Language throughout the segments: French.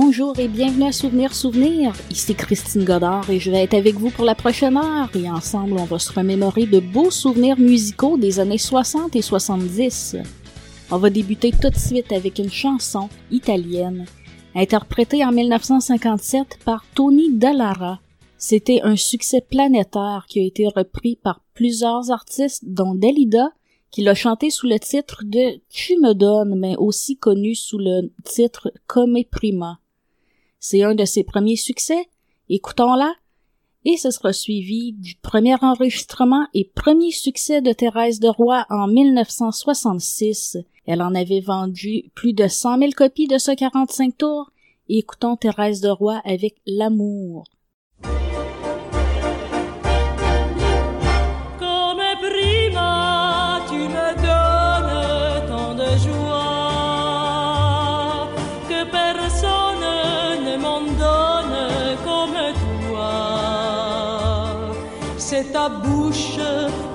Bonjour et bienvenue à Souvenir Souvenir. Ici Christine Godard et je vais être avec vous pour la prochaine heure et ensemble on va se remémorer de beaux souvenirs musicaux des années 60 et 70. On va débuter tout de suite avec une chanson italienne interprétée en 1957 par Tony Dallara. C'était un succès planétaire qui a été repris par plusieurs artistes dont Dalida qui l'a chanté sous le titre de Tu me donnes, mais aussi connu sous le titre Come Prima. C'est un de ses premiers succès, écoutons-la, et ce sera suivi du premier enregistrement et premier succès de Thérèse de Roy en 1966. Elle en avait vendu plus de 100 000 copies de ce 45 tours. Écoutons Thérèse de Roy avec l'amour. Bouche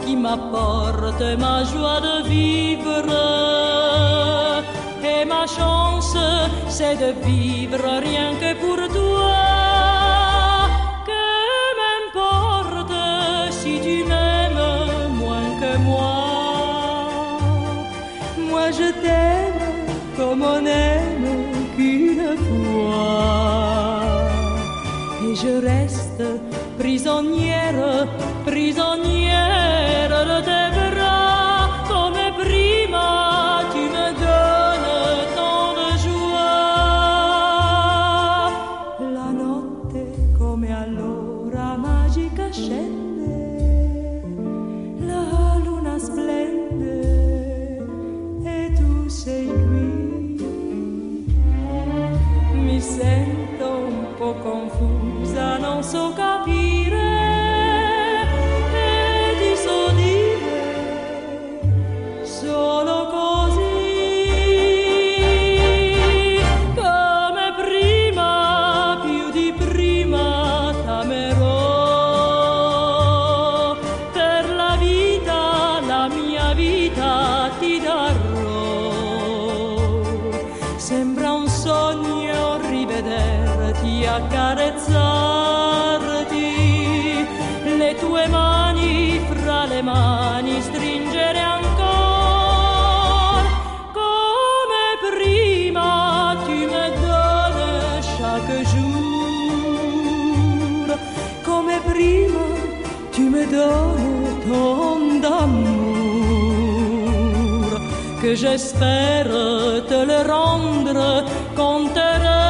qui m'apporte ma joie de vivre. Et ma chance, c'est de vivre rien que pour toi. Que m'importe si tu m'aimes moins que moi. Moi je t'aime comme on aime qu'une fois. Et je reste prisonnière, La notte come allora magica scende, la luna splende e tu sei qui. Mi sento un po' confusa, non so capire. Que j'espère te le rendre heureuse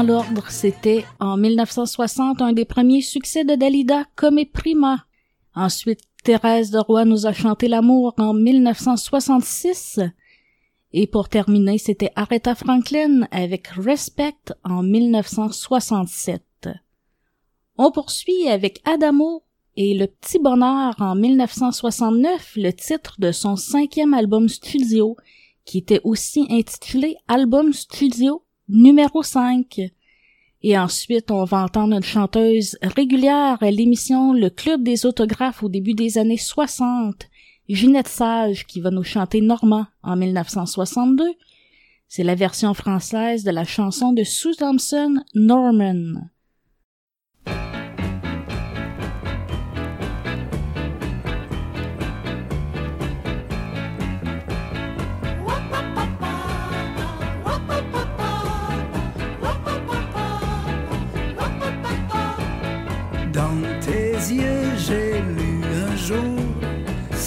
dans l'ordre, c'était en 1960 un des premiers succès de Dalida, Come Prima. Ensuite, Thérèse de Roy nous a chanté L'amour en 1966. Et pour terminer, c'était Aretha Franklin avec Respect en 1967. On poursuit avec Adamo et Le Petit Bonheur en 1969, le titre de son cinquième album studio, qui était aussi intitulé Album Studio numéro 5. Et ensuite, on va entendre une chanteuse régulière à l'émission Le Club des autographes au début des années 60, Ginette Sage, qui va nous chanter Norman en 1962. C'est la version française de la chanson de Sue Thompson, Norman.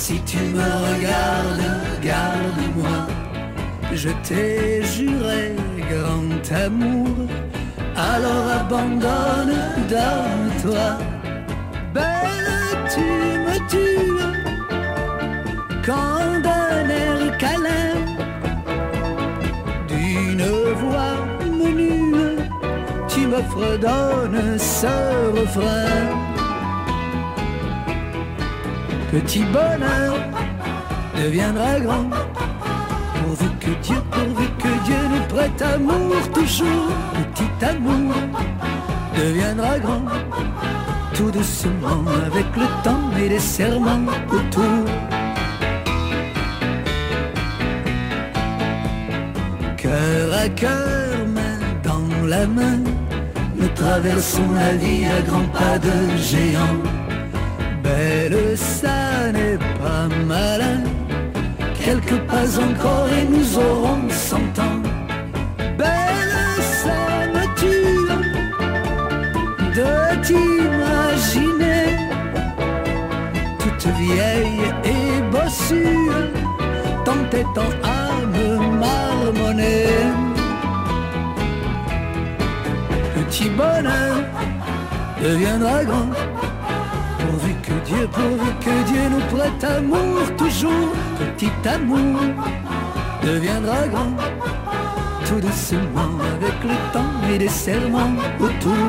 Si tu me regardes, regarde-moi. Je t'ai juré grand amour, alors abandonne dans toi. Belle, tu me tues quand d'un air câlin, d'une voix menue, tu me fredonnes ce refrain petit bonheur deviendra grand. Pourvu que Dieu, pourvu que Dieu nous prête amour toujours, petit amour deviendra grand. Tout doucement, avec le temps et les serments autour. Cœur à cœur, main dans la main, nous traversons la vie à grands pas de géants. Belle, ça n'est pas malin, quelques pas encore et nous aurons cent ans. Belle, ça me tue de t'imaginer? Toute vieille et bossue, tant et tant à me marmonner. Petit bonheur deviendra grand, Dieu, pourvu que Dieu nous prête amour toujours. Petit amour deviendra grand, tout doucement avec le temps et les serments autour.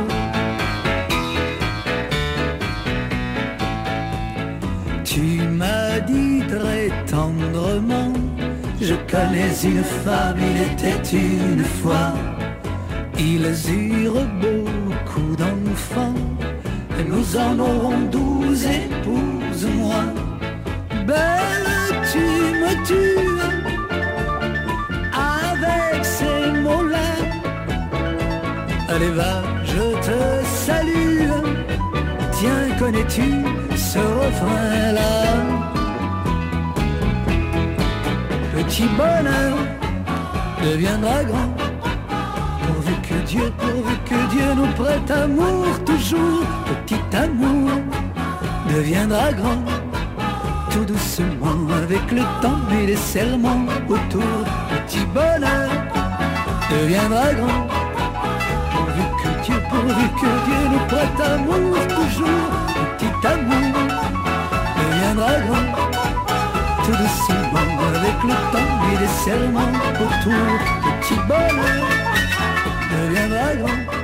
Tu m'as dit très tendrement, je connais une femme, il était une fois. Ils eurent beaucoup d'enfants, et nous en aurons douze épouses, moi. Belle, tu me tues avec ces mots-là. Allez, va, je te salue. Tiens, connais-tu ce refrain-là? Petit bonheur deviendra grand. Dieu, pourvu que Dieu nous prête amour toujours. Petit amour deviendra grand. Tout doucement avec le temps et les serments autour. Petit bonheur deviendra grand. Pourvu que Dieu, pourvu que Dieu nous prête amour toujours. Petit amour deviendra grand. Tout doucement avec le temps et les serments autour. Petit bonheur deviendra grand.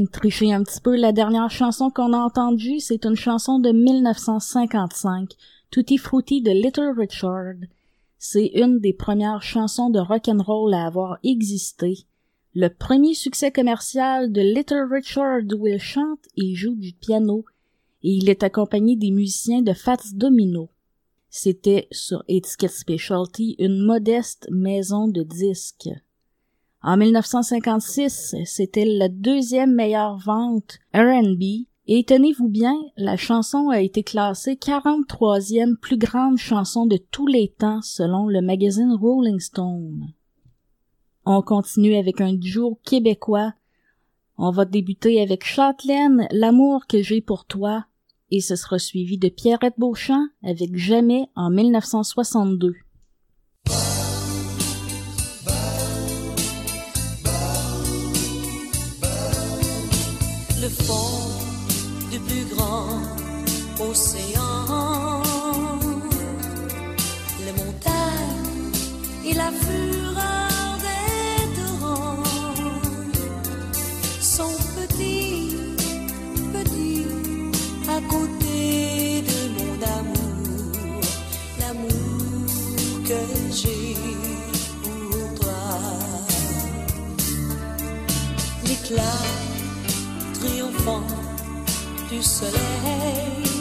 De tricher un petit peu. La dernière chanson qu'on a entendue, c'est une chanson de 1955, Tutti Frutti de Little Richard. C'est une des premières chansons de rock and roll à avoir existé. Le premier succès commercial de Little Richard où il chante et joue du piano et il est accompagné des musiciens de Fats Domino. C'était sur Etiquette Specialty une modeste maison de disques. En 1956, c'était la deuxième meilleure vente R&B et tenez-vous bien, la chanson a été classée 43e plus grande chanson de tous les temps selon le magazine Rolling Stone. On continue avec un duo québécois. On va débuter avec Châtelaine, L'amour que j'ai pour toi, et ce sera suivi de Pierrette Beauchamp avec Jamais en 1962. L'éclat triomphant du soleil,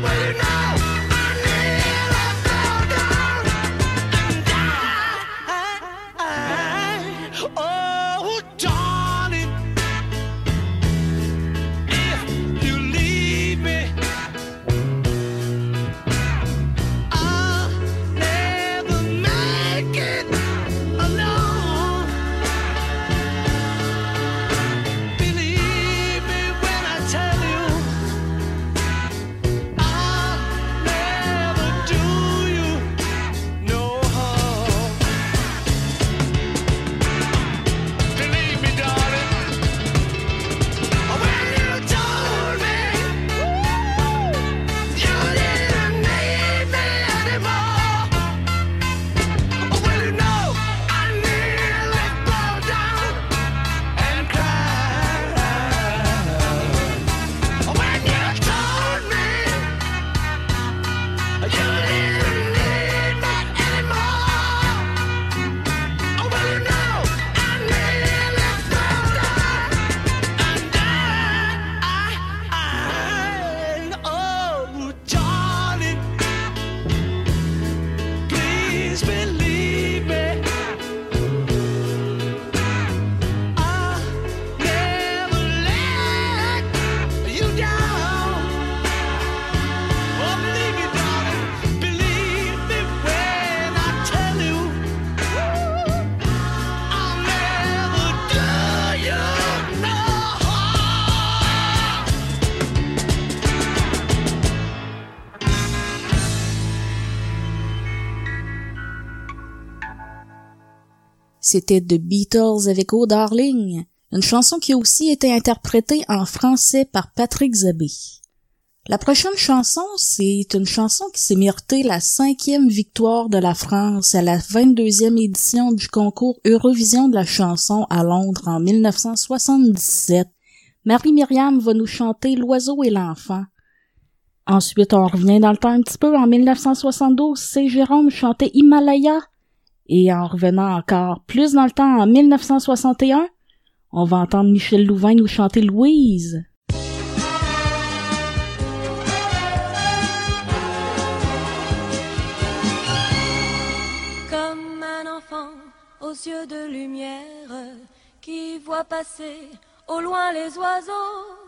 now. C'était The Beatles avec Oh Darling, une chanson qui a aussi été interprétée en français par Patrick Zabé. La prochaine chanson, c'est une chanson qui s'est méritée la cinquième victoire de la France à la 22e édition du concours Eurovision de la chanson à Londres en 1977. Marie-Myriam va nous chanter L'oiseau et l'enfant. Ensuite, on revient dans le temps un petit peu. En 1972, c'est Jérôme chantait Himalaya. Et en revenant encore plus dans le temps, en 1961, on va entendre Michel Louvain nous chanter Louise. Comme un enfant aux yeux de lumière qui voit passer au loin les oiseaux.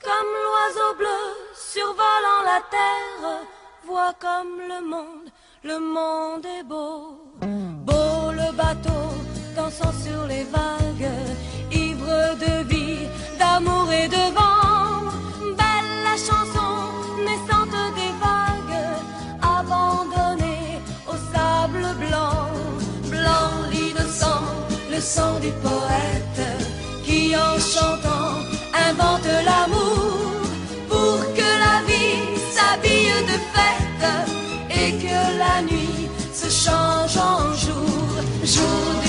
Comme l'oiseau bleu survolant la terre, voit comme le monde, le monde est beau. Beau le bateau dansant sur les vagues, ivre de vie, d'amour et de vent. Belle la chanson naissante des vagues, abandonnée au sable blanc. Blanc l'innocent, le sang du poète qui en chantant invente l'amour jour,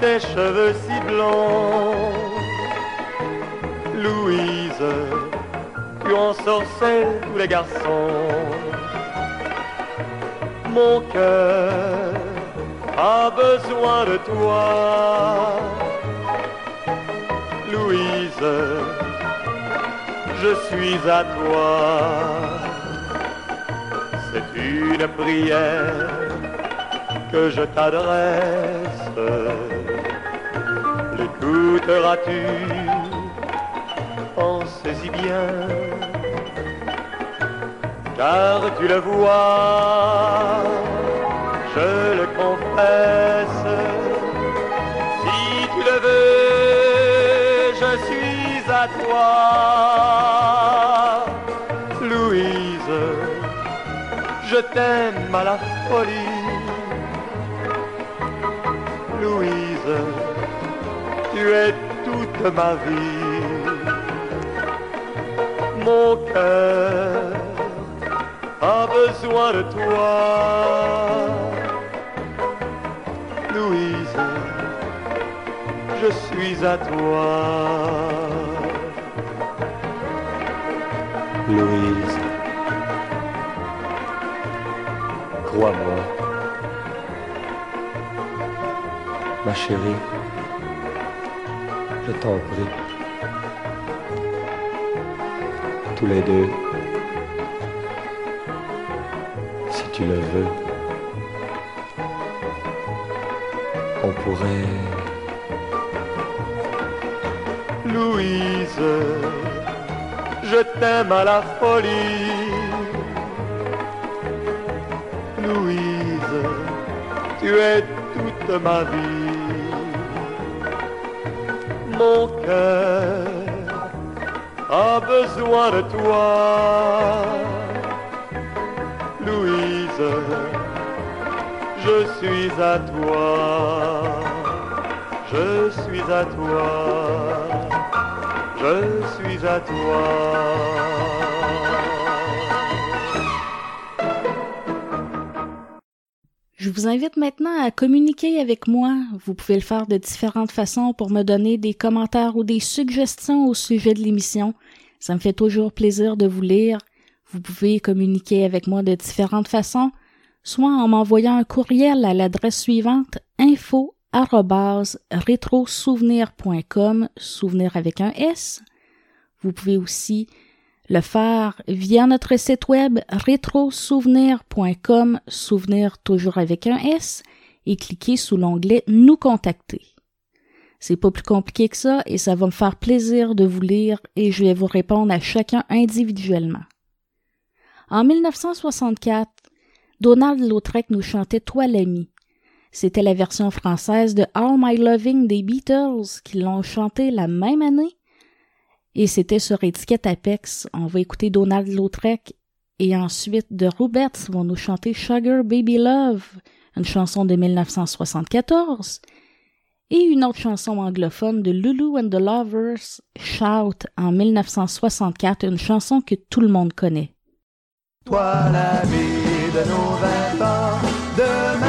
tes cheveux si blonds. Louise, tu ensorcelles tous les garçons. Mon cœur a besoin de toi. Louise, je suis à toi. C'est une prière que je t'adresse. L'écouteras-tu Pensez-y bien, car tu le vois, je le confesse. Si tu le veux, je suis à toi. Louise, je t'aime à la folie. Louise, tu es toute ma vie. Mon cœur a besoin de toi. Louise, je suis à toi. Louise, crois-moi, ma chérie, je t'en prie, tous les deux, si tu le veux, on pourrait... Louise, je t'aime à la folie. Louise, tu es toute ma vie. Mon cœur a besoin de toi. Louise, je suis à toi. Je suis à toi. Je suis à toi. Vous invite maintenant à communiquer avec moi. Vous pouvez le faire de différentes façons pour me donner des commentaires ou des suggestions au sujet de l'émission. Ça me fait toujours plaisir de vous lire. Vous pouvez communiquer avec moi de différentes façons, soit en m'envoyant un courriel à l'adresse suivante info rétrosouvenir.com, souvenir avec un S. Vous pouvez aussi le faire via notre site web rétrosouvenir.com, souvenir toujours avec un S, et cliquer sous l'onglet Nous contacter. C'est pas plus compliqué que ça et ça va me faire plaisir de vous lire et je vais vous répondre à chacun individuellement. En 1964, Donald Lautrec nous chantait Toi l'ami. C'était la version française de All My Loving des Beatles qui l'ont chanté la même année. Et c'était sur étiquette Apex. On va écouter Donald Lautrec et ensuite The Rubettes vont nous chanter Sugar Baby Love, une chanson de 1974, et une autre chanson anglophone de Lulu and the Lovers, Shout, en 1964, une chanson que tout le monde connaît. Toi l'ami de nos vingt ans, demain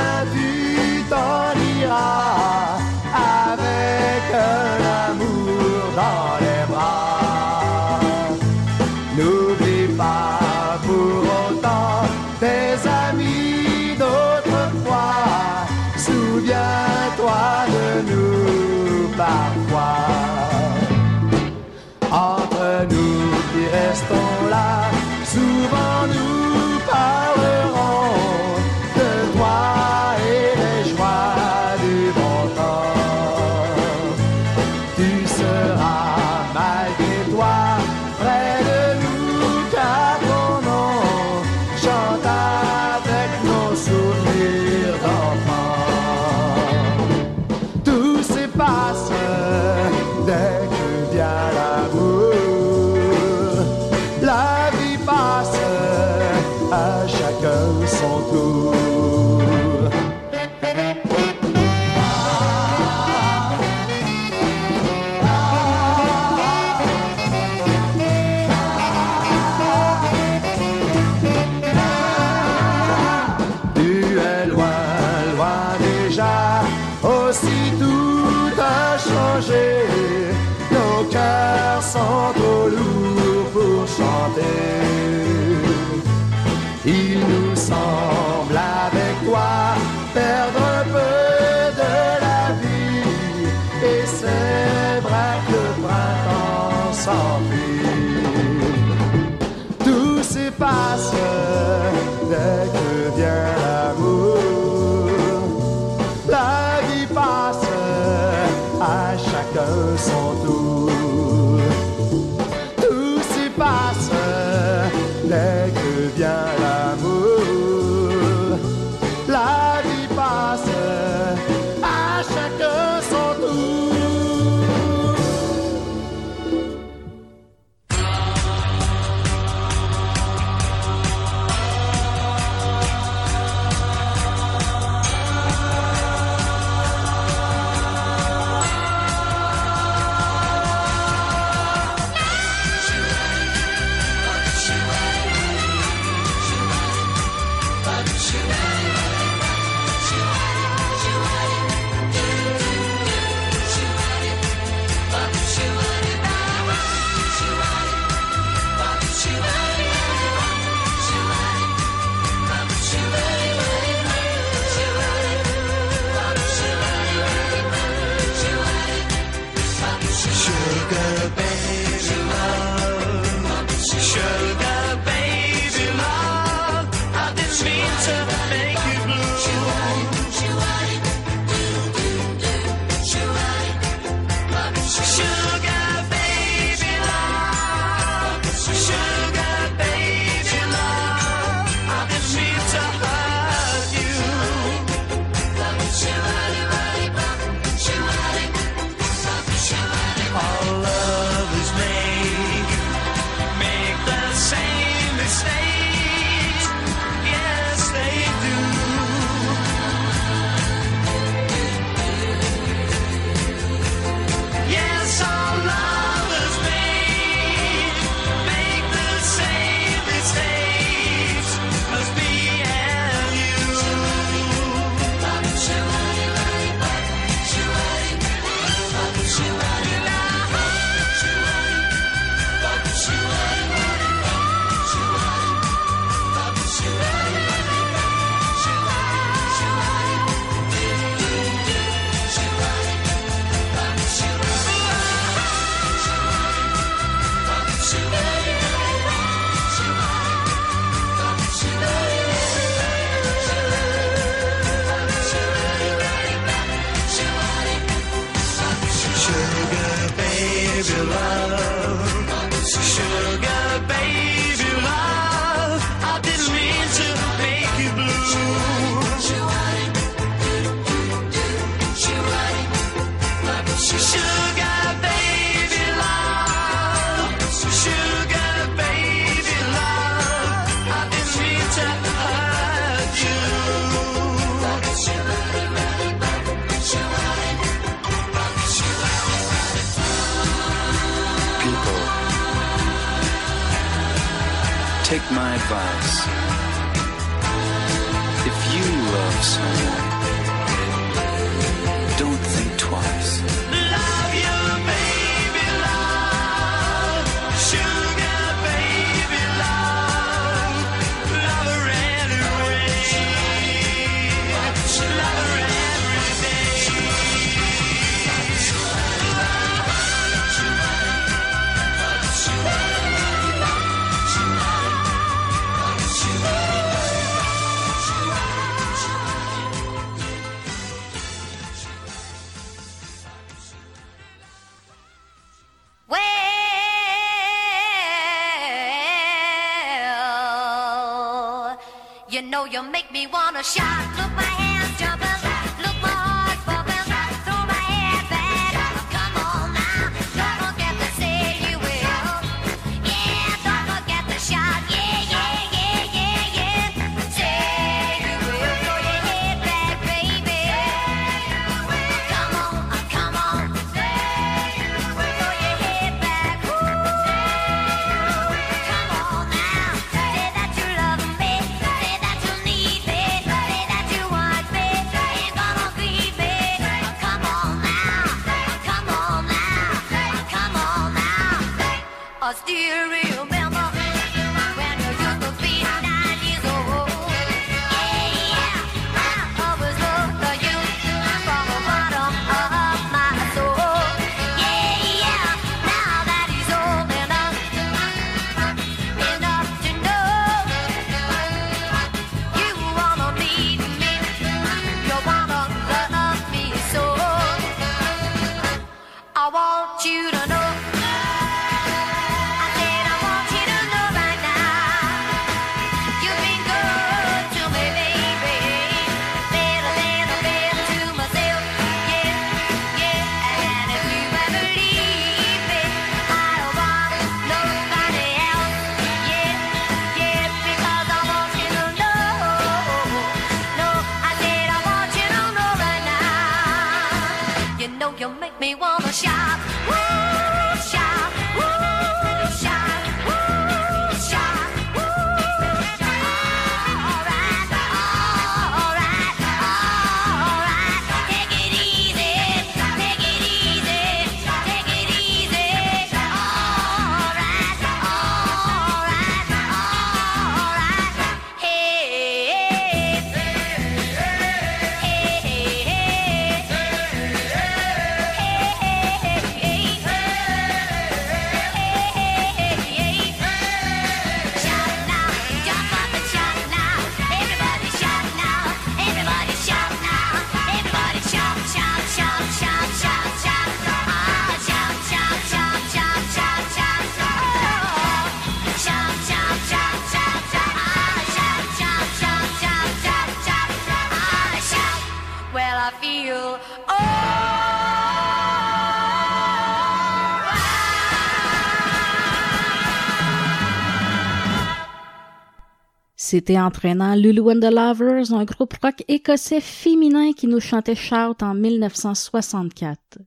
C'était entraînant Lulu and the Lovers, un groupe rock écossais féminin qui nous chantait Shout en 1964.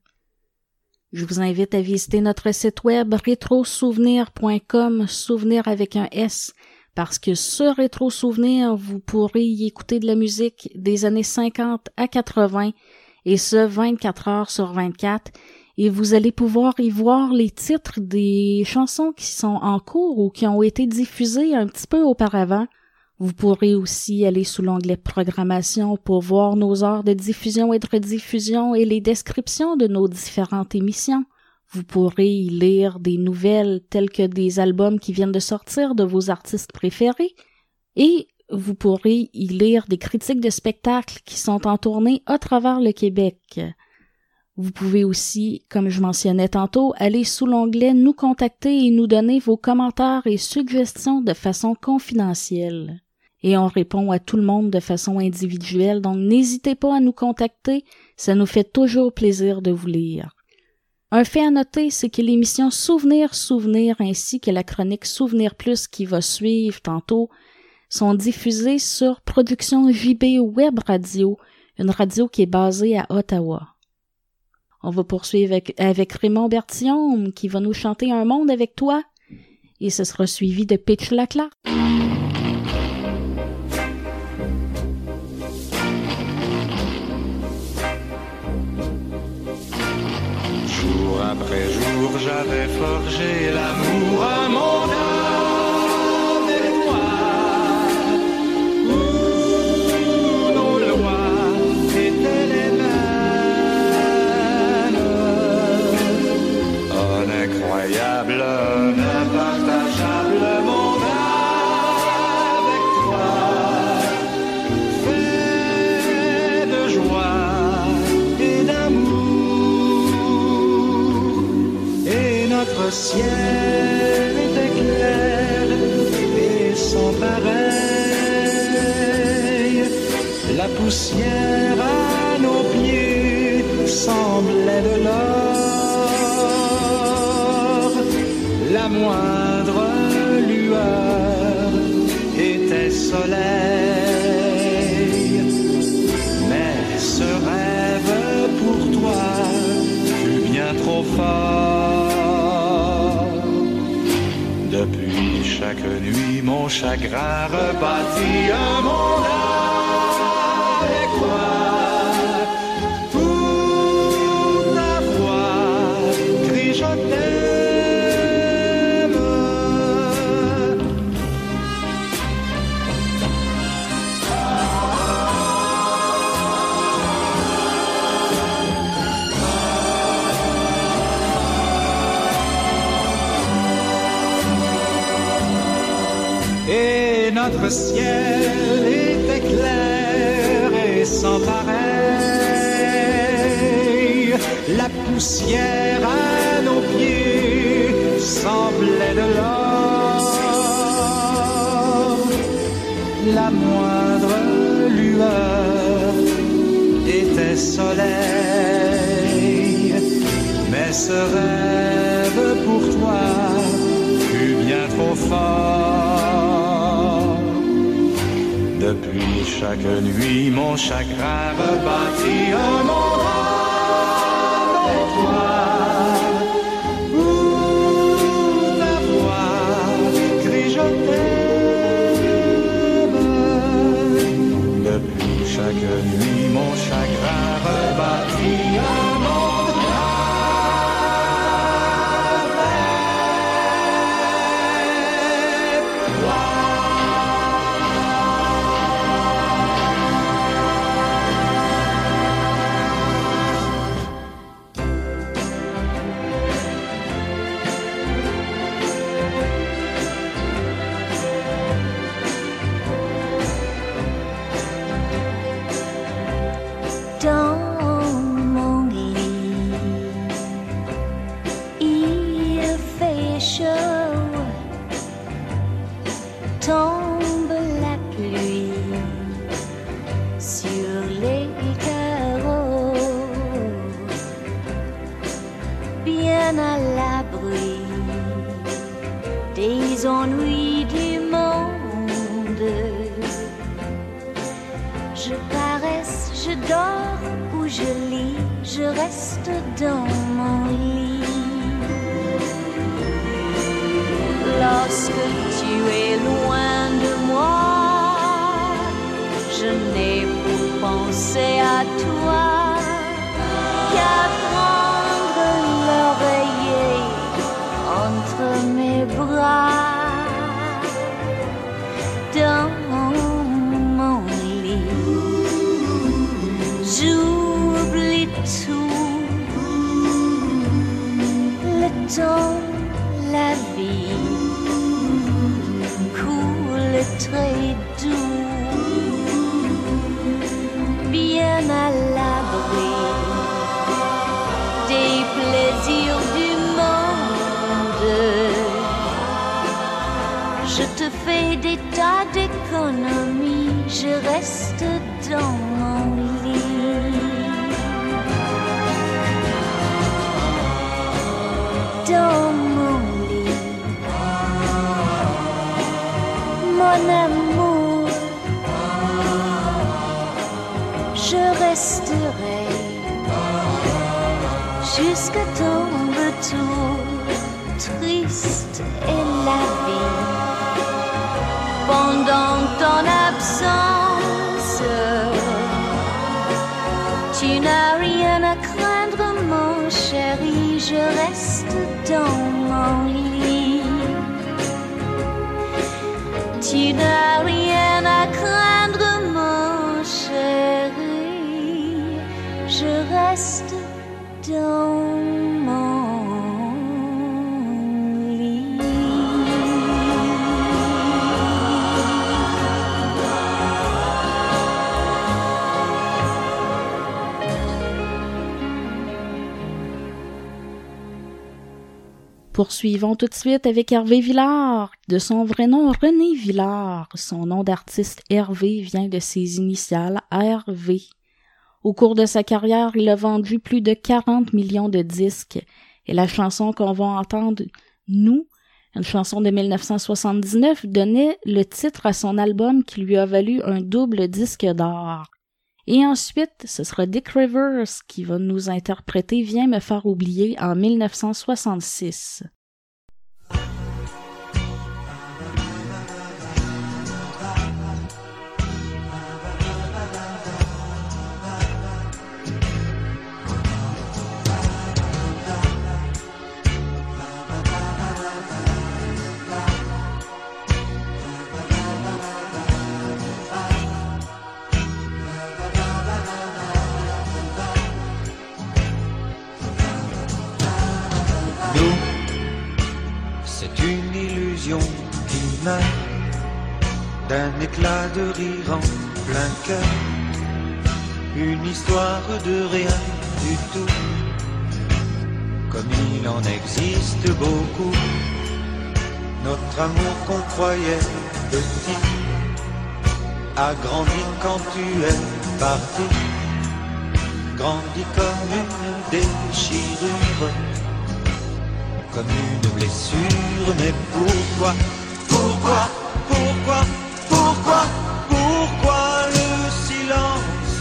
Je vous invite à visiter notre site web rétrosouvenir.com, souvenir avec un S, parce que sur Rétro Souvenir, vous pourrez y écouter de la musique des années 50 à 80, et ce 24 heures sur 24, et vous allez pouvoir y voir les titres des chansons qui sont en cours ou qui ont été diffusées un petit peu auparavant. Vous pourrez aussi aller sous l'onglet Programmation pour voir nos heures de diffusion et de rediffusion et les descriptions de nos différentes émissions. Vous pourrez y lire des nouvelles telles que des albums qui viennent de sortir de vos artistes préférés et vous pourrez y lire des critiques de spectacles qui sont en tournée à travers le Québec. Vous pouvez aussi, comme je mentionnais tantôt, aller sous l'onglet Nous contacter et nous donner vos commentaires et suggestions de façon confidentielle. Et on répond à tout le monde de façon individuelle, donc n'hésitez pas à nous contacter, ça nous fait toujours plaisir de vous lire. Un fait à noter, c'est que l'émission Souvenir Souvenir ainsi que la chronique Souvenir Plus qui va suivre tantôt sont diffusées sur Production JB Web Radio, une radio qui est basée à Ottawa. On va poursuivre avec, Raymond Bertillon qui va nous chanter Un monde avec toi et ce sera suivi de Pitch Lacla. Jour après jour, j'avais forgé l'amour, ciel était clair et sans pareil. La poussière à nos pieds semblait de l'or. La moindre lueur était soleil. Mon chagrin rebâtit un monde ciel était clair et sans pareil. La poussière à nos pieds semblait de l'or. La moindre lueur était soleil. Mais ce rêve pour toi fut bien trop fort. Chaque nuit, mon chagrin rebâtit un monde Poursuivons tout de suite avec Hervé Villard. De son vrai nom, René Villard. Son nom d'artiste Hervé vient de ses initiales RV. Au cours de sa carrière, il a vendu plus de 40 millions de disques. Et la chanson qu'on va entendre, Nous, une chanson de 1979, donnait le titre à son album qui lui a valu un double disque d'or. Et ensuite, ce sera Dick Rivers qui va nous interpréter Viens me faire oublier en 1966. Qui meurt d'un éclat de rire en plein cœur. Une histoire de rien du tout, comme il en existe beaucoup. Notre amour qu'on croyait petit a grandi quand tu es parti, grandi comme une déchirure comme une blessure. Mais pourquoi, pourquoi, pourquoi, pourquoi, pourquoi le silence?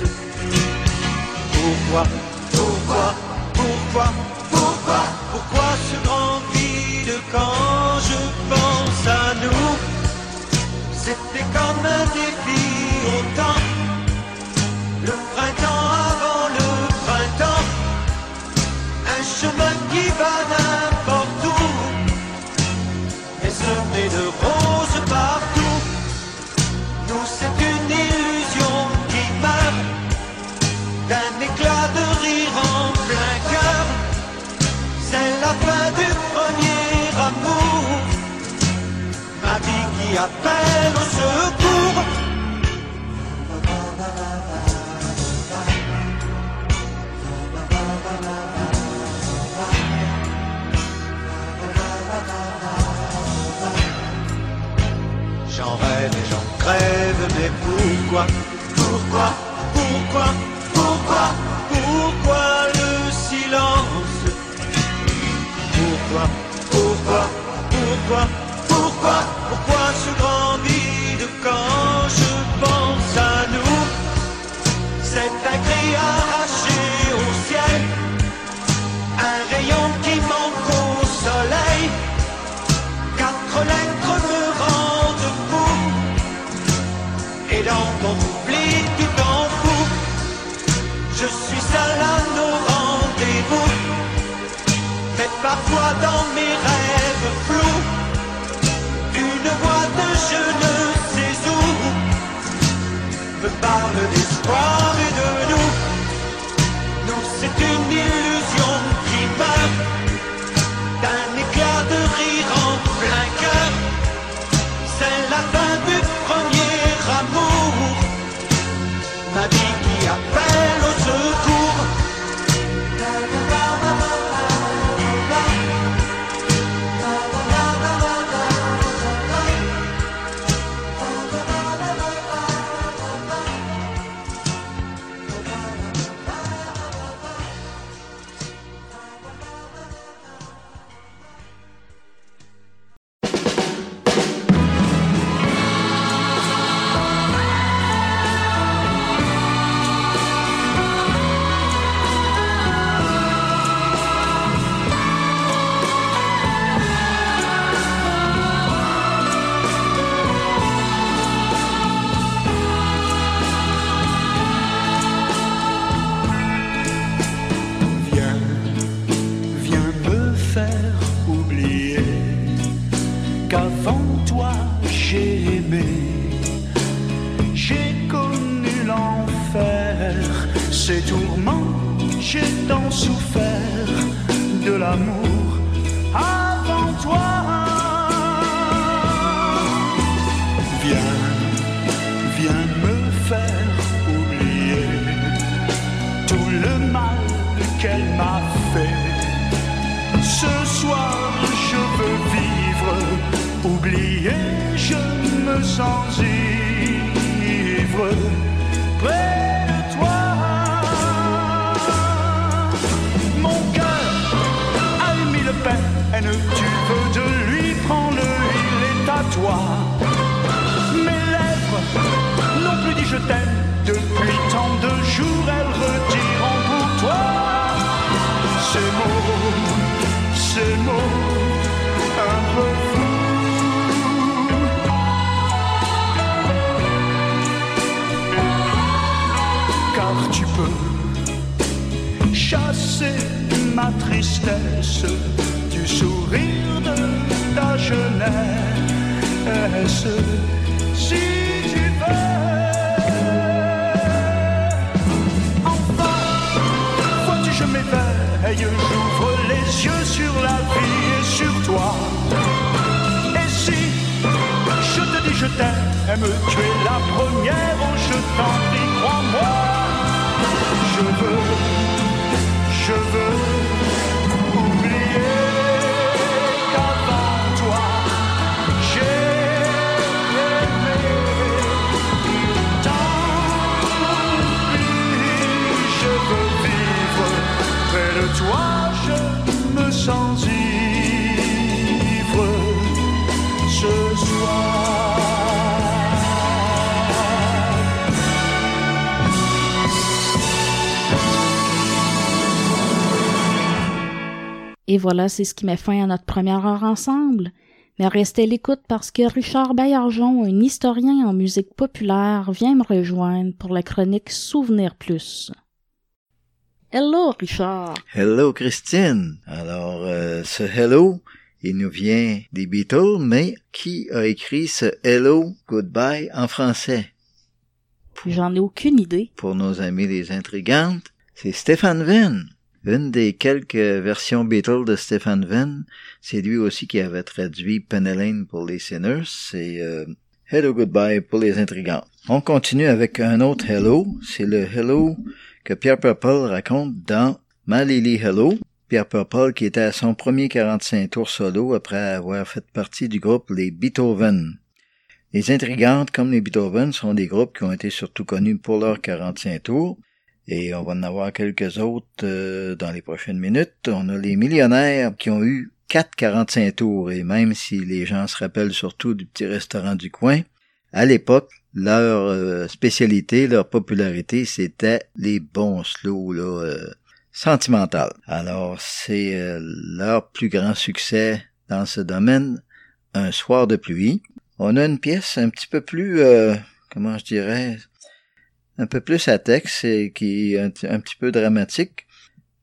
Pourquoi, pourquoi, pourquoi, pourquoi, pourquoi ce grand vide quand je pense à nous? C'était comme un défi au secours. J'en rêve et j'en crève, mais pourquoi, pourquoi, pourquoi, pourquoi, pourquoi le silence? Pourquoi, pourquoi, pourquoi, pourquoi, je ne sais où me parle d'espoir Et voilà, c'est ce qui met fin à notre première heure ensemble. Mais restez à l'écoute parce que Richard Baillargeon, un historien en musique populaire, vient me rejoindre pour la chronique Souvenir Plus. Hello, Richard. Hello Christine. Alors euh, ce hello, il nous vient des Beatles, mais qui a écrit ce hello goodbye en français? J'en ai aucune idée. Pour nos amis les intrigantes, c'est Stéphane Venn. Une des quelques versions Beatles de Stéphane Venn, c'est lui aussi qui avait traduit Penelane pour les Sinners, c'est euh, Hello Goodbye pour les intrigantes. On continue avec un autre hello, c'est le hello que Pierre Purple raconte dans My Lily Hello. Pierre Purple qui était à son premier 45 tours solo après avoir fait partie du groupe Les Beethoven. Les Intrigantes, comme les Beethoven, sont des groupes qui ont été surtout connus pour leurs 45 tours. Et on va en avoir quelques autres euh, dans les prochaines minutes. On a les millionnaires qui ont eu 4 45 tours. Et même si les gens se rappellent surtout du petit restaurant du coin, à l'époque, leur euh, spécialité, leur popularité, c'était les bons slows là, euh, sentimentales. Alors c'est euh, leur plus grand succès dans ce domaine, Un soir de pluie. On a une pièce un petit peu plus, euh, comment je dirais, un peu plus à texte et qui est un, un petit peu dramatique.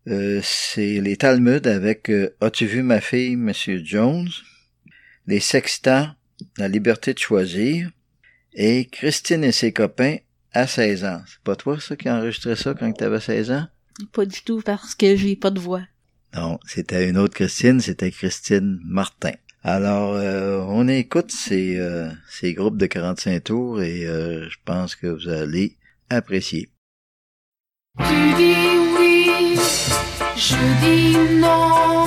Euh, c'est les Talmuds avec euh, As-tu vu ma fille, Monsieur Jones, les Sextants, La liberté de choisir, et Christine et ses copains à 16 ans. C'est pas toi, ça, qui enregistrait ça quand tu avais 16 ans? Pas du tout, parce que j'ai pas de voix. Non, c'était une autre Christine, c'était Christine Martin. Alors, euh, on écoute ces, euh, ces groupes de 45 tours et euh, je pense que vous allez apprécier. Tu dis oui, je dis non.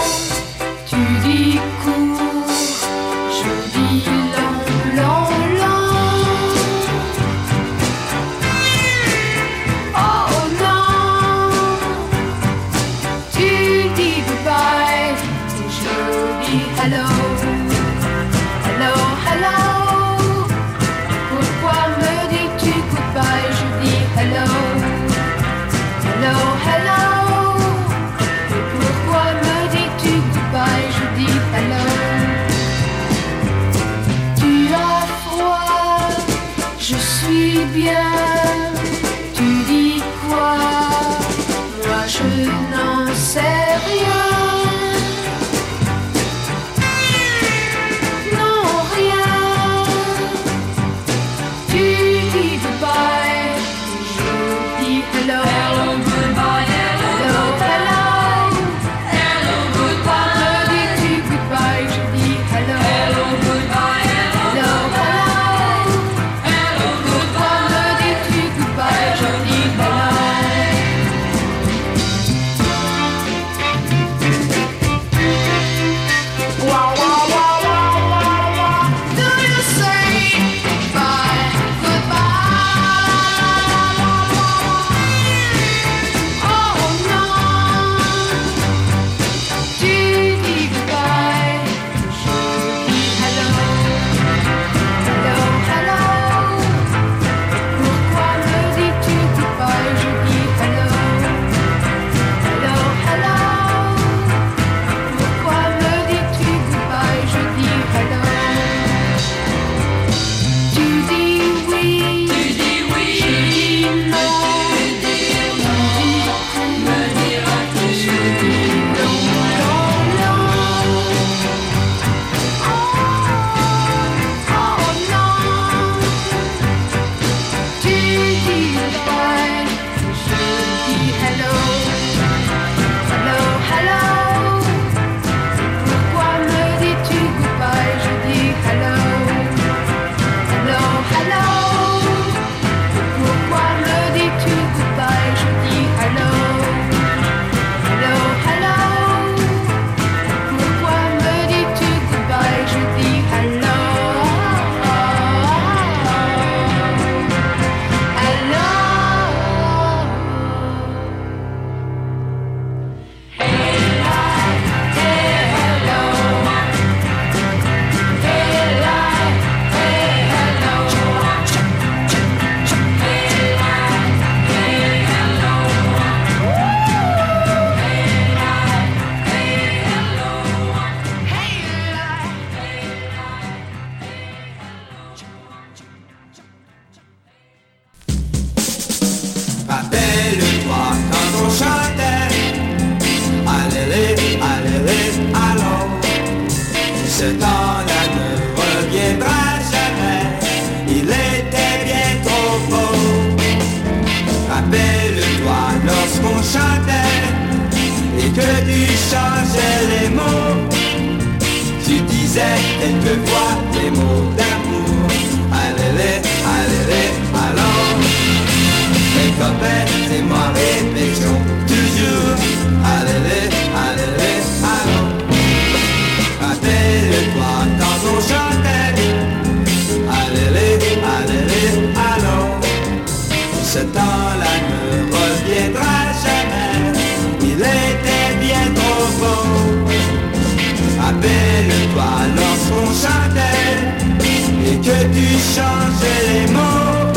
tu changeais les mots,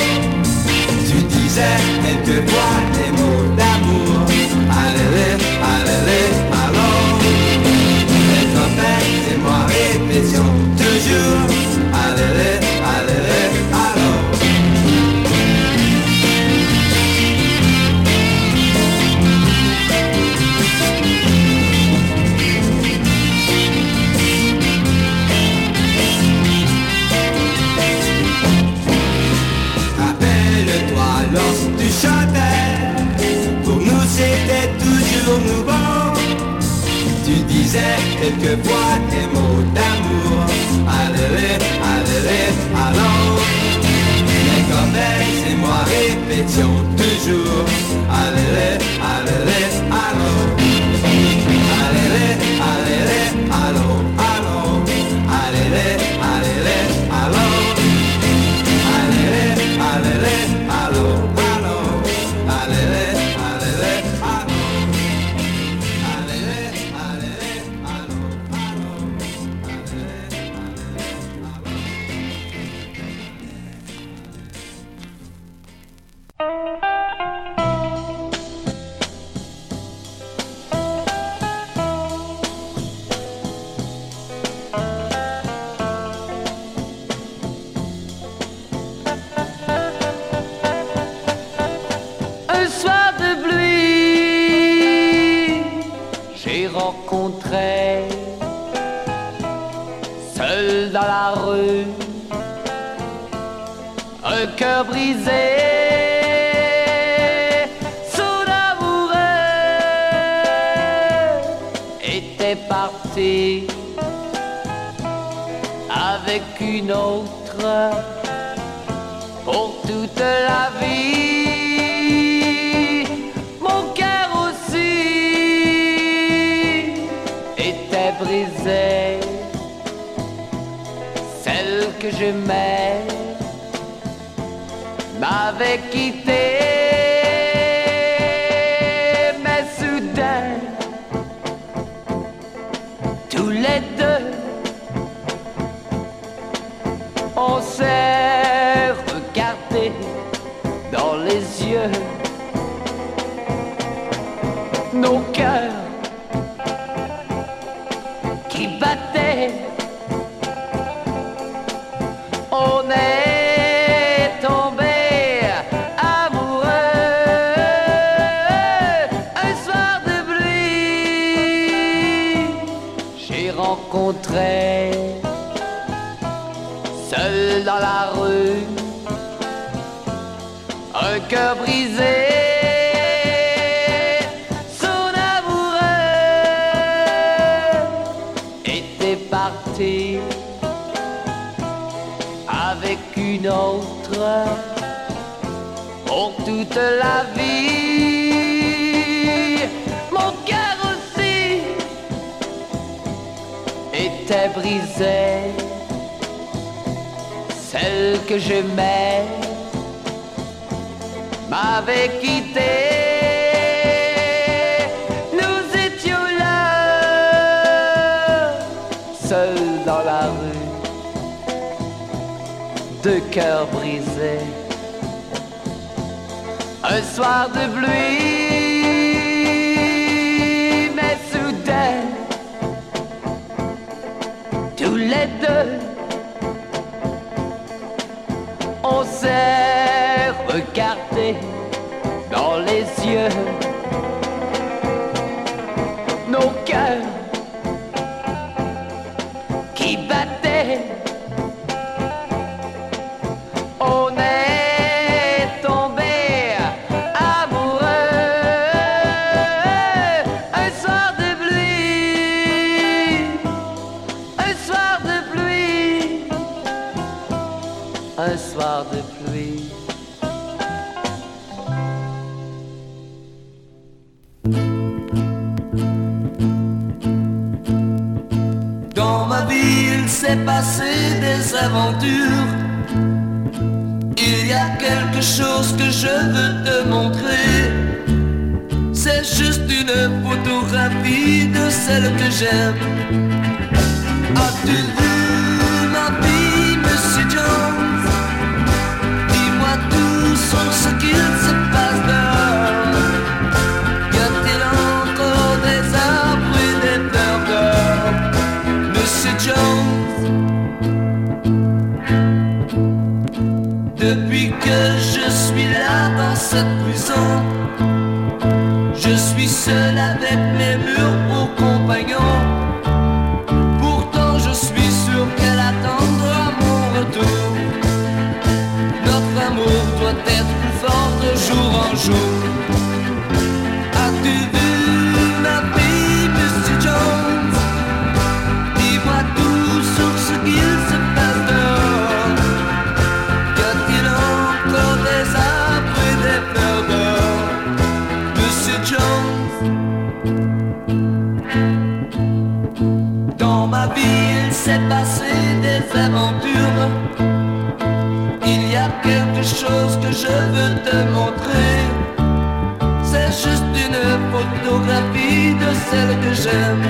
tu disais quelquefois quelquefois des mots d'amour. Allez, allez, allons. Mais quand elle et moi répétions toujours. Allez, allez, allons. Allez, allez, allons. seul dans la rue, un cœur brisé. Son amoureux était parti avec une autre pour toute la vie. brisait, celle que j'aimais, m'avait quitté. Nous étions là, seuls dans la rue, deux cœurs brisés. Un soir de pluie. you. Dans ma vie, il s'est passé des aventures. Il y a quelque chose que je veux te montrer. C'est juste une photographie de celle que j'aime.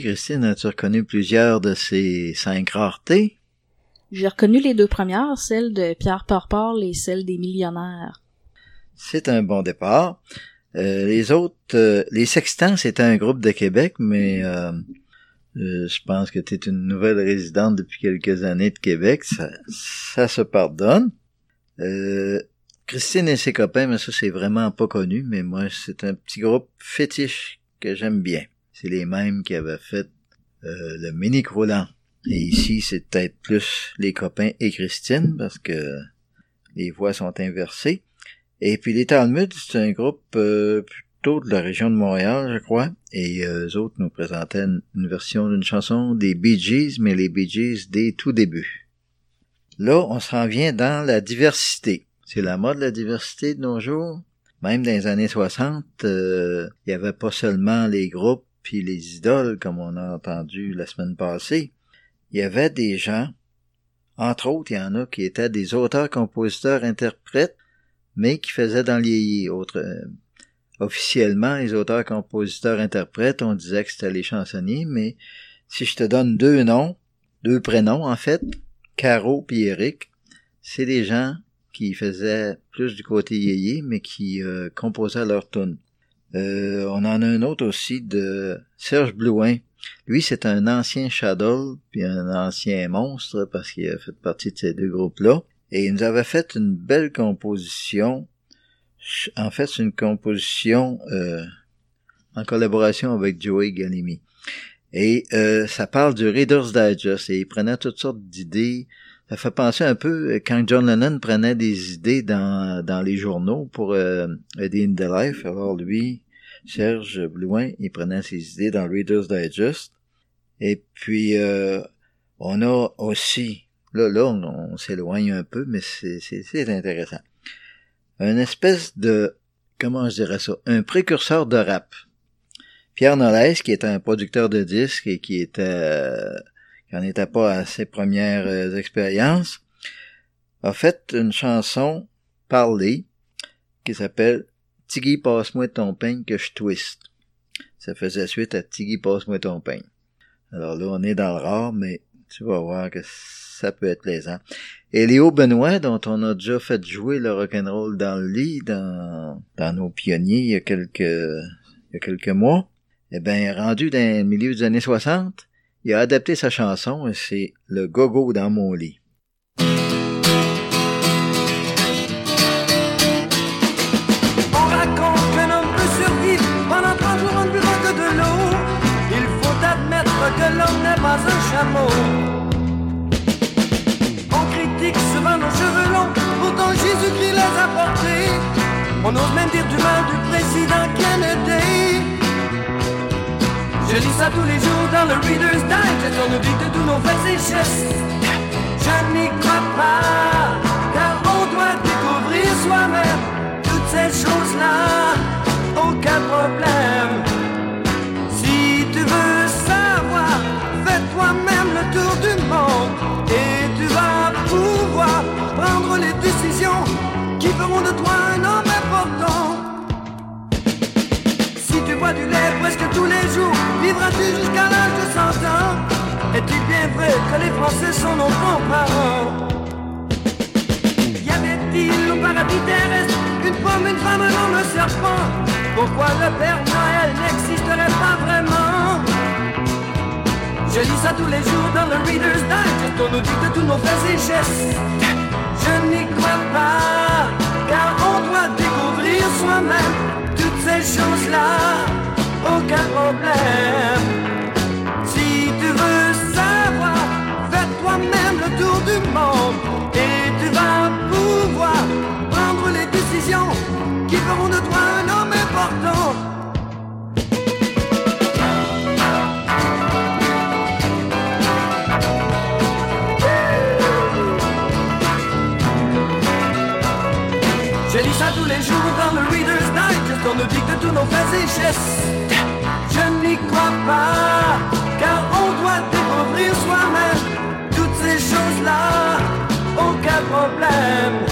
Christine. As-tu reconnu plusieurs de ces cinq raretés? J'ai reconnu les deux premières, celle de Pierre Parpal et celle des millionnaires. C'est un bon départ. Euh, les autres, euh, les Sextants, c'était un groupe de Québec, mais euh, je pense que tu es une nouvelle résidente depuis quelques années de Québec. Ça se pardonne. Christine et ses copains, mais ça c'est vraiment pas connu, mais moi c'est un petit groupe fétiche que j'aime bien. C'est les mêmes qui avaient fait euh, le mini roulant. Et ici c'est peut-être plus les copains et Christine parce que les voix sont inversées. Et puis les Talmuds, c'est un groupe euh, plutôt de la région de Montréal, je crois. Et euh, eux autres nous présentaient une, version d'une chanson des Bee Gees, mais les Bee Gees des tout débuts. Là, on s'en vient dans la diversité. C'est la mode, la diversité de nos jours. Même dans les années 60, euh, il y avait pas seulement les groupes puis les idoles, comme on a entendu la semaine passée. Il y avait des gens, entre autres, il y en a qui étaient des auteurs, compositeurs, interprètes, mais qui faisaient dans les autres. euh, officiellement, les auteurs, compositeurs, interprètes, on disait que c'était les chansonniers, mais si je te donne deux noms, deux prénoms en fait, Caro puis Eric, c'est des gens qui faisaient plus du côté yéyé, mais qui euh, composaient leurs tunes. Euh, on en a un autre aussi de Serge Blouin. Lui, c'est un ancien Shadow, puis un ancien monstre, parce qu'il a fait partie de ces deux groupes-là. Et il nous avait fait une belle composition. En fait, une composition euh, en collaboration avec Joey Galimi. Et euh, ça parle du Reader's Digest, et il prenait toutes sortes d'idées. Ça fait penser un peu euh, quand John Lennon prenait des idées dans, dans les journaux pour euh, in the Life. Alors lui, Serge Blouin, il prenait ses idées dans Reader's Digest. Et puis, euh, on a aussi, là, là, on, s'éloigne un peu, mais c'est, intéressant. Un espèce de, comment je dirais ça, un précurseur de rap. Pierre Nolès, qui était un producteur de disques et qui était, euh, qui n'en était pas à ses premières euh, expériences, a fait une chanson parlée qui s'appelle Tiggy, passe-moi ton peigne que je twist. Ça faisait suite à Tiggy, passe-moi ton peigne. Alors là, on est dans le rare, mais tu vas voir que ça peut être plaisant. Et Léo Benoît, dont on a déjà fait jouer le rock'n'roll dans le lit, dans, nos pionniers il y a quelques, mois, eh ben, rendu dans le milieu des années 60, il a adapté sa chanson et c'est Le gogo dans mon lit. On ose même dire du mal du président Kennedy. Je lis ça tous les jours dans le Reader's Digest, on nous dit que tous nos gestes. Je n'y crois pas, car on doit découvrir soi-même toutes ces choses-là, aucun problème. Si tu veux savoir, fais toi-même le tour du monde et tu vas pouvoir prendre les de toi un homme. Si tu bois du lait presque tous les jours, vivras-tu jusqu'à l'âge de 100 ans? Est-il bien vrai que les Français sont nos grands-parents? Y avait-il au paradis terrestre une pomme, une femme, un homme, un serpent? Pourquoi le Père Noël n'existerait pas vraiment? Je lis ça tous les jours dans le Reader's Digest. On nous dit de tous nos faits et gestes. Je n'y crois pas Car on doit découvrir soi-même Toutes ces choses-là. Aucun problème. Si tu veux savoir Fais toi-même le tour du monde On nous dit que tous nos faits et gestes. Je n'y crois pas Car on doit découvrir soi-même Toutes ces choses-là. Aucun problème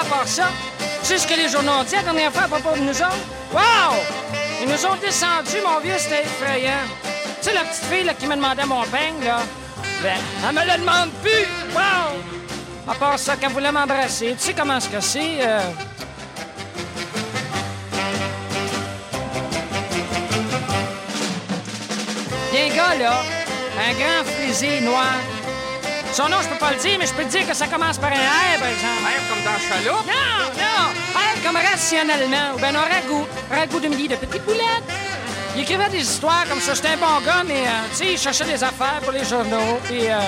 à part ça. Tu sais ce que les journaux ont dit la dernière fois à propos de nous autres? Wow! Ils nous ont descendus, mon vieux, c'était effrayant. Tu sais, la petite fille là, qui me demandait mon peigne, là? Ben, elle me le demande plus! Wow! À part ça, qu'elle voulait m'embrasser. Tu sais comment est-ce que c'est? euh? Il y a un gars, là, un grand frisé noir. Son nom, je peux pas le dire, mais je peux te dire que ça commence par un R, par exemple. R comme dans chaloupe? Non, non! R comme rationnellement, ou ben un ragoût. Ragoût de midi de petites boulettes. Il écrivait des histoires comme ça. C'était un bon gars, mais, euh, tu sais, il cherchait des affaires pour les journaux, puis... euh,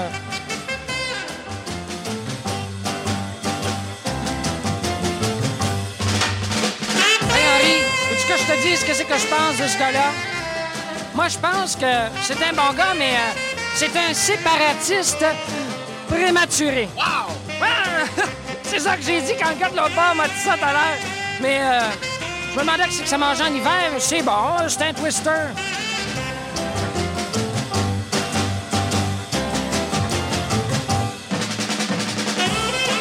Hey, Henri, veux-tu que je te dise ce que c'est que je pense de ce gars-là? Moi, je pense que c'est un bon gars, mais euh, c'est un séparatiste prématuré. Wow! c'est ça que j'ai dit quand le gars de l'autre bord m'a dit ça tout à l'heure. Mais euh, je me demandais que c'est que ça mangeait en hiver. C'est bon, c'est un twister.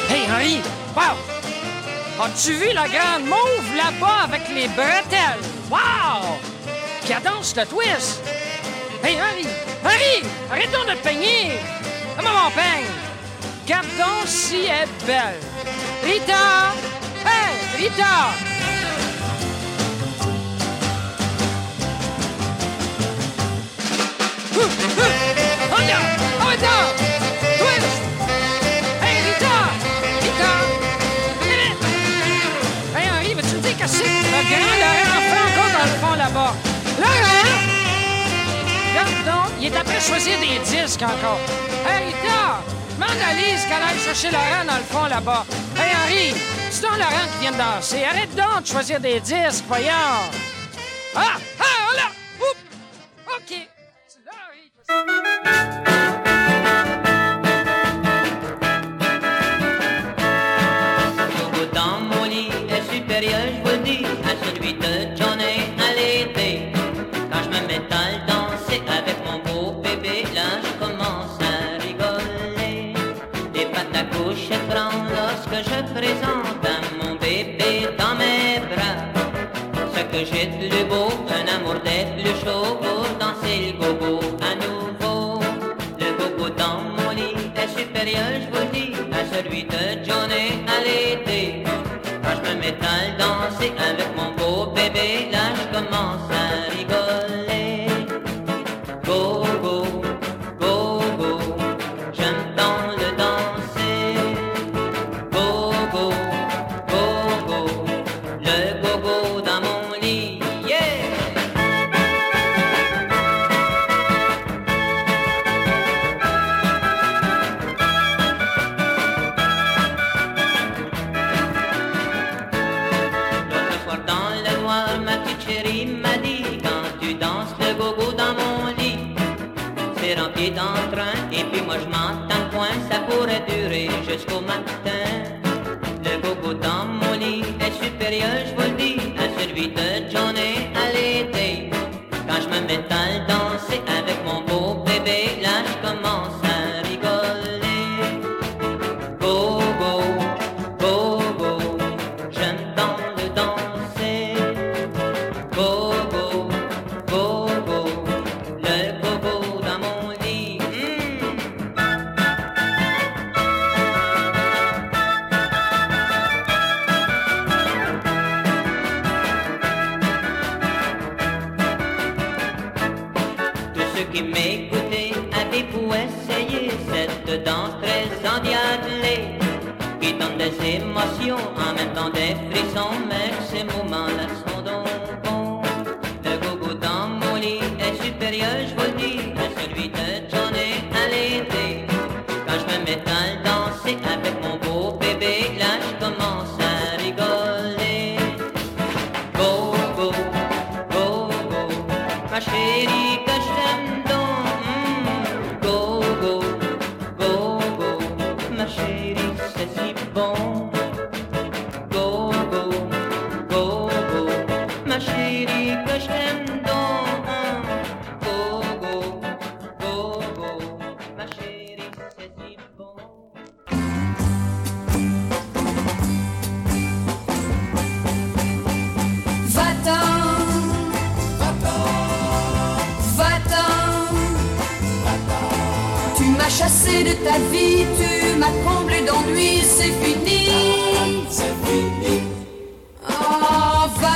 Hey, Henri! Wow! As-tu vu la grande mauve là-bas avec les bretelles? Wow! Qui danse le twist! Hey, Henri! Henri! Arrête donc de te peigner! Comment mon peigne? Regarde donc si est belle! Rita! Hey, Rita! Ouh! Hey, Rita! Rita! Hey, veux-tu me dans le fond là-bas? Il est après choisir des disques encore. Hey, à Lise qu'elle aille chercher Laurent dans le fond là-bas. Hey, Henri! C'est donc Laurent qui vient de danser. Arrête donc de choisir des disques, voyons! Ah!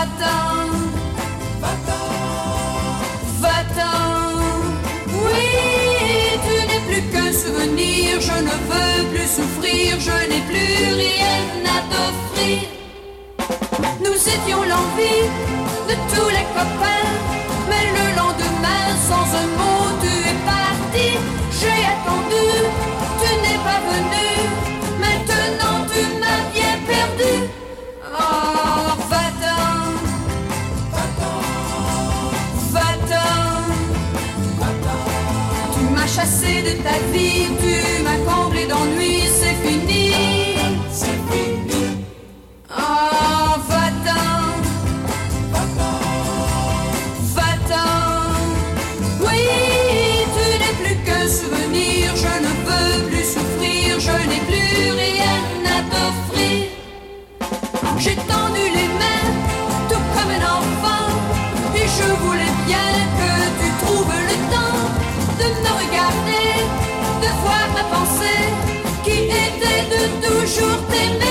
Va-t'en. Va-t'en. Va-t'en. Oui, tu n'es plus qu'un souvenir, je ne veux plus souffrir, je n'ai plus rien à t'offrir. Nous étions l'envie de tous les copains, mais le lendemain, sans un mot, chassé de ta vie, tu m'as comblé d'ennui, toujours t'aimer.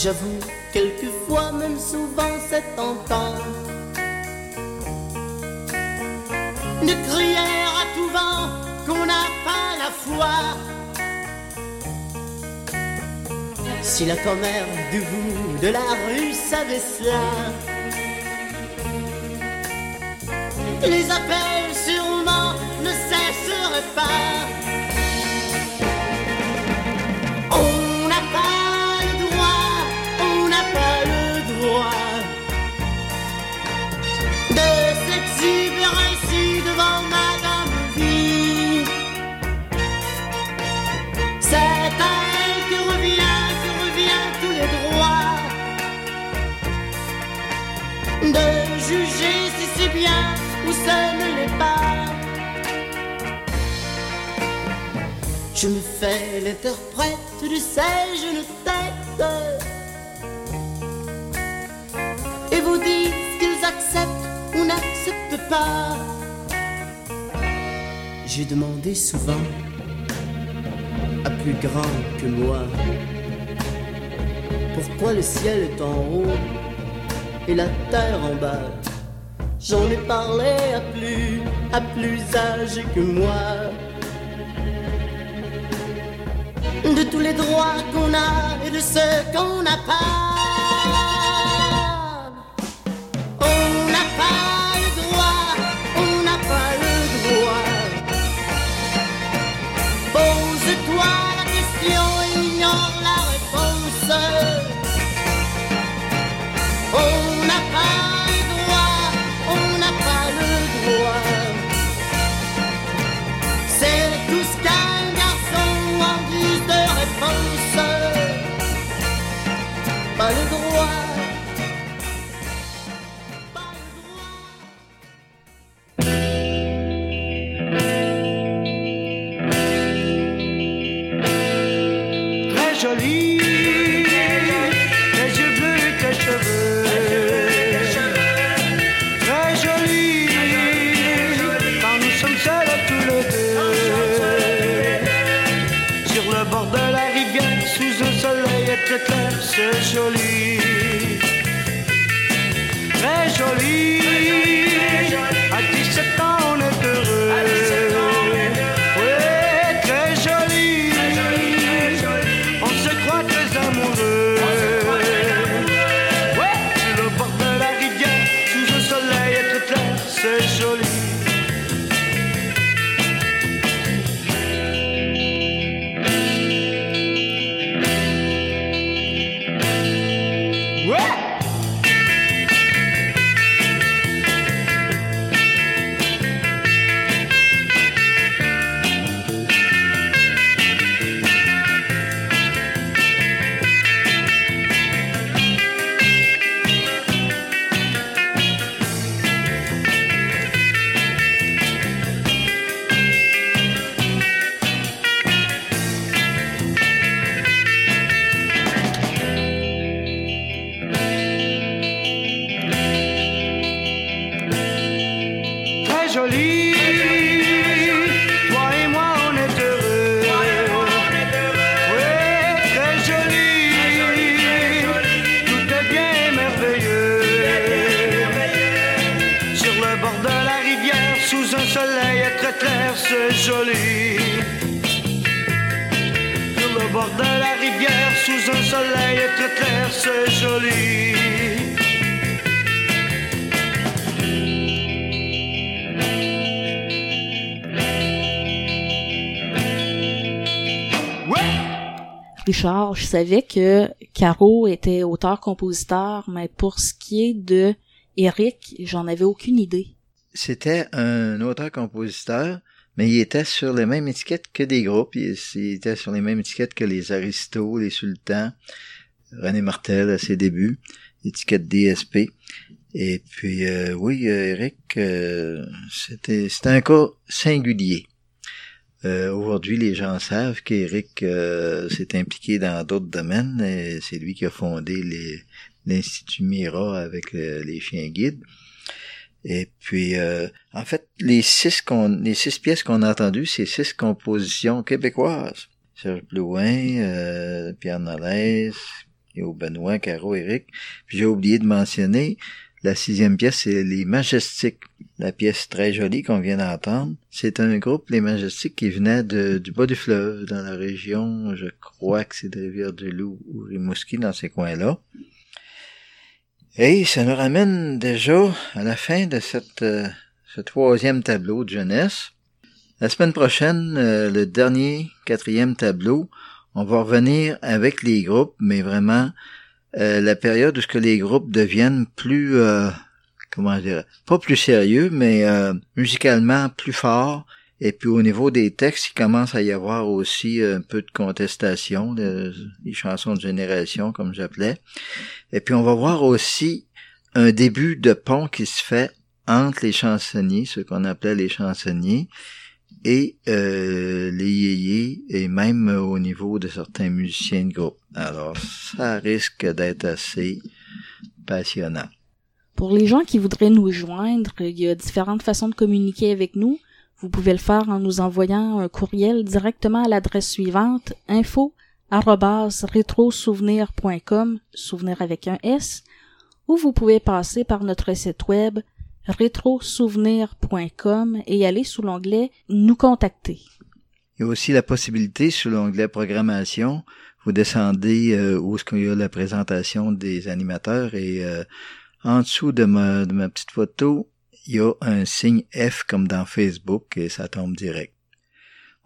J'avoue, quelquefois, même souvent, c'est tentant de crier à tout vent qu'on n'a pas la foi. Si la commère du bout de la rue savait cela, les appels sûrement ne cesseraient pas. De juger si c'est bien ou ce ne l'est pas. Je me fais l'interprète de ces jeunes têtes et vous dites qu'ils acceptent ou n'acceptent pas. J'ai demandé souvent à plus grand que moi pourquoi le ciel est en haut? Et la terre en bas. J'en ai parlé à plus, à plus âgé que moi. De tous les droits qu'on a et de ceux qu'on n'a pas. Clair, c'est joli. Sur le bord de la rivière, sous un soleil très clair, c'est joli. Richard, je savais que Caro était auteur-compositeur, mais pour ce qui est de Eric, j'en avais aucune idée. C'était un auteur-compositeur, mais il était sur les mêmes étiquettes que des groupes. Il, était sur les mêmes étiquettes que les Aristos, les Sultans, René Martel à ses débuts, étiquette DSP. Et puis, euh, oui, euh, Eric, euh, c'était un cas singulier. Aujourd'hui, les gens savent qu'Éric euh, s'est impliqué dans d'autres domaines. C'est lui qui a fondé l'Institut Mira avec les chiens guides. Et puis, euh, en fait, les six qu'on, les six pièces qu'on a entendues, c'est six compositions québécoises. Serge Blouin, euh, Pierre Nolès, Benoît, Caro, Eric. Puis j'ai oublié de mentionner la sixième pièce, c'est Les Majestiques. La pièce très jolie qu'on vient d'entendre. C'est un groupe, Les Majestiques, qui venait de, du bas du fleuve, dans la région, je crois que c'est de Rivière-du-Loup ou Rimouski, dans ces coins-là. Et ça nous ramène déjà à la fin de cette, euh, ce troisième tableau de jeunesse. La semaine prochaine, euh, le dernier, quatrième tableau, on va revenir avec les groupes, mais vraiment euh, la période où ce que les groupes deviennent plus, euh, comment dire, pas plus sérieux, mais euh, musicalement plus forts. Et puis au niveau des textes, il commence à y avoir aussi un peu de contestation, des chansons de génération, comme j'appelais. Et puis on va voir aussi un début de pont qui se fait entre les chansonniers, ce qu'on appelait les chansonniers, et euh, les yéyés, et même au niveau de certains musiciens de groupe. Alors, ça risque d'être assez passionnant. Pour les gens qui voudraient nous joindre, il y a différentes façons de communiquer avec nous. Vous pouvez le faire en nous envoyant un courriel directement à l'adresse suivante info rétrosouvenir.com, souvenir avec un S, ou vous pouvez passer par notre site web rétrosouvenir.com et aller sous l'onglet Nous contacter. Il y a aussi la possibilité, sur l'onglet Programmation, vous descendez euh, où est-ce qu'il y a la présentation des animateurs et euh, en dessous de ma petite photo, il y a un signe F comme dans Facebook et ça tombe direct.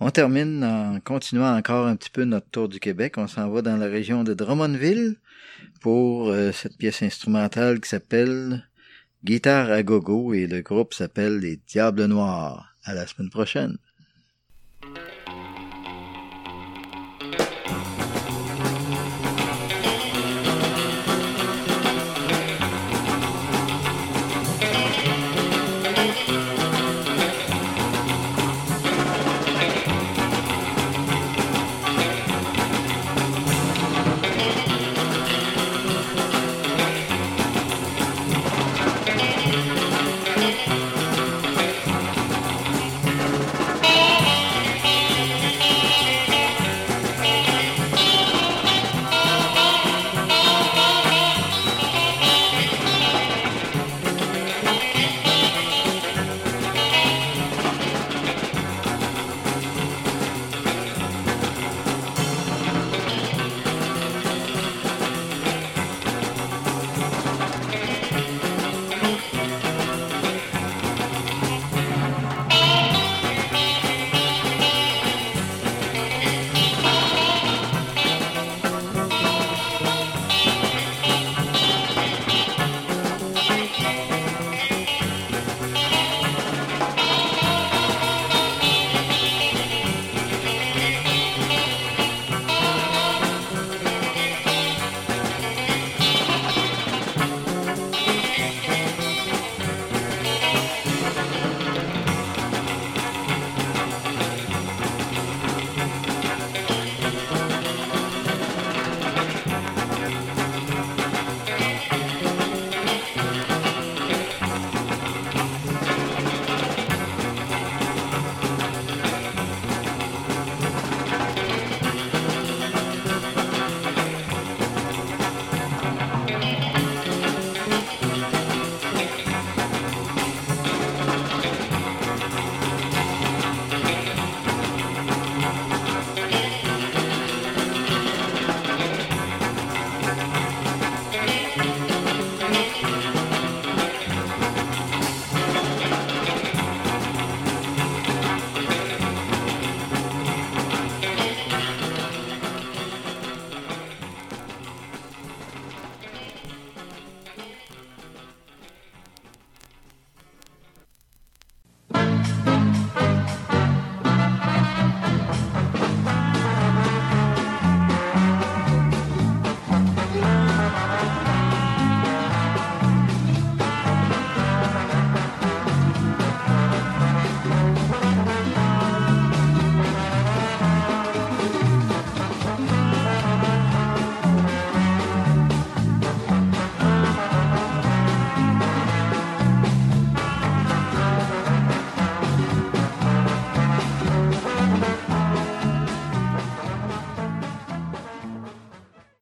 On termine en continuant encore un petit peu notre tour du Québec. On s'en va dans la région de Drummondville pour euh, cette pièce instrumentale qui s'appelle Guitare à gogo et le groupe s'appelle Les Diables Noirs. À la semaine prochaine.